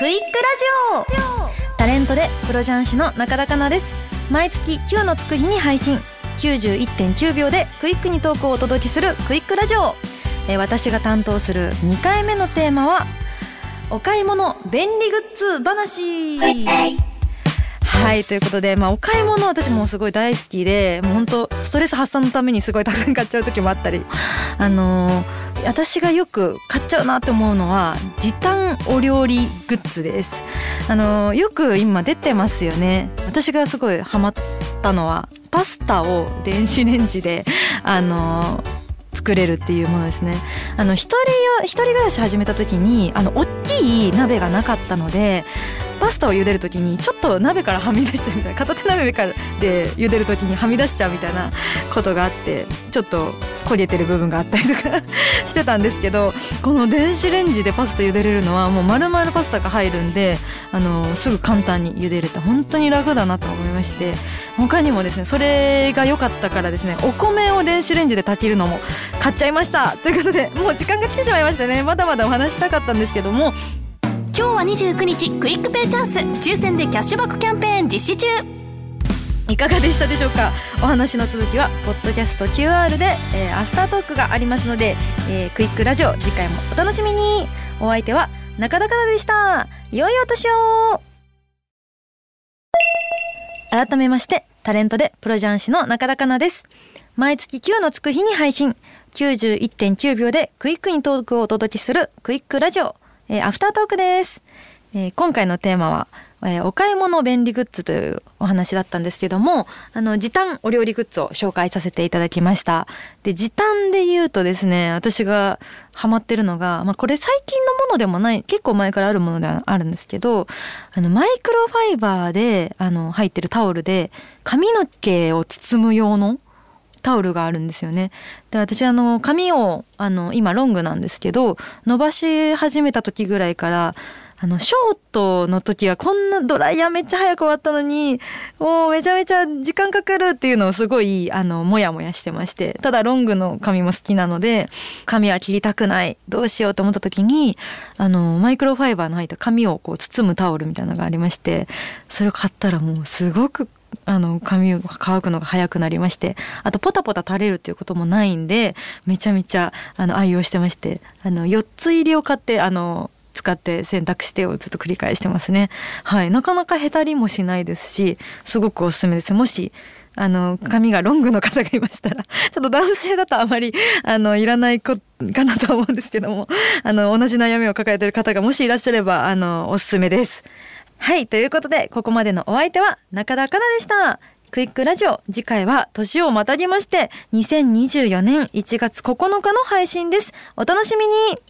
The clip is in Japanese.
クイックラジオ。タレントでプロ雀士の中田香奈です。毎月9のつく日に配信。91.9秒でクイックにトークをお届けするクイックラジオ。えー私が担当する2回目のテーマはお買い物便利グッズ話。はいということで、まあ、お買い物私もすごい大好きでもう本当ストレス発散のためにすごいたくさん買っちゃう時もあったりあのー私がよく買っちゃうなって思うのは時短お料理グッズです。あのよく今出てますよね。私がすごいハマったのはパスタを電子レンジであの作れるっていうものですね。あの一人一人暮らし始めた時にあの大きい鍋がなかったのでパスタを茹でる時にちょっと鍋からはみ出しちゃうみたいな片手鍋からで茹でる時にはみ出しちゃうみたいなことがあってちょっと焦げてる部分があったりとかしてたんですけどこの電子レンジでパスタ茹でれるのはもう丸々パスタが入るんであのすぐ簡単に茹でれて本当に楽だなと思いまして。他にもですねそれが良かったからですねお米を電子レンジで炊けるのも買っちゃいましたということでもう時間が来てしまいましたねまだまだお話したかったんですけども今日は29日 QUICPay チャンス。抽選でキャッシュバックキャンペーン実施中。いかがでしたでしょうか？お話の続きはポッドキャスト QR で、えーアフタートークがありますので、えークイックラジオ次回もお楽しみに。お相手は中田香奈でした。良いお年を。改めましてタレントでプロ雀士の中田香奈です。毎月9のつく日に配信。91.9秒でクイックにトークをお届けするクイックラジオ、えーアフタートークです。えー今回のテーマは、えーお買い物便利グッズというお話だったんですけどもあの時短お料理グッズを紹介させていただきました。で時短で言うとですね私がハマってるのが、まあ、これ最近のものでもない結構前からあるものではあるんですけどあのマイクロファイバーであの入ってるタオルで髪の毛を包む用のタオルがあるんですよね。で私あの髪をあの今ロングなんですけど伸ばし始めた時ぐらいからあのショートの時はこんなドライヤーめっちゃ早く終わったのにもうめちゃめちゃ時間かかるっていうのをすごいあのモヤモヤしてましてただロングの髪も好きなので髪は切りたくないどうしようと思った時にあのマイクロファイバーの入った髪をこう包むタオルみたいなのがありましてそれを買ったらもうすごくあの髪が乾くのが早くなりましてあとポタポタ垂れるっていうこともないんでめちゃめちゃあの愛用してましてあの4つ入りを買ってあの使って洗濯してをずっと繰り返してますね。はい。なかなかへたりもしないですしすごくおすすめです。もしあの髪がロングの方がいましたら ちょっと男性だとあまりあのいらない子かなとは思うんですけどもあの同じ悩みを抱えてる方がもしいらっしゃればあのおすすめです。はいということでここまでのお相手は中田かなでした。クイックラジオ次回は年をまたぎまして2024年1月9日の配信です。お楽しみに。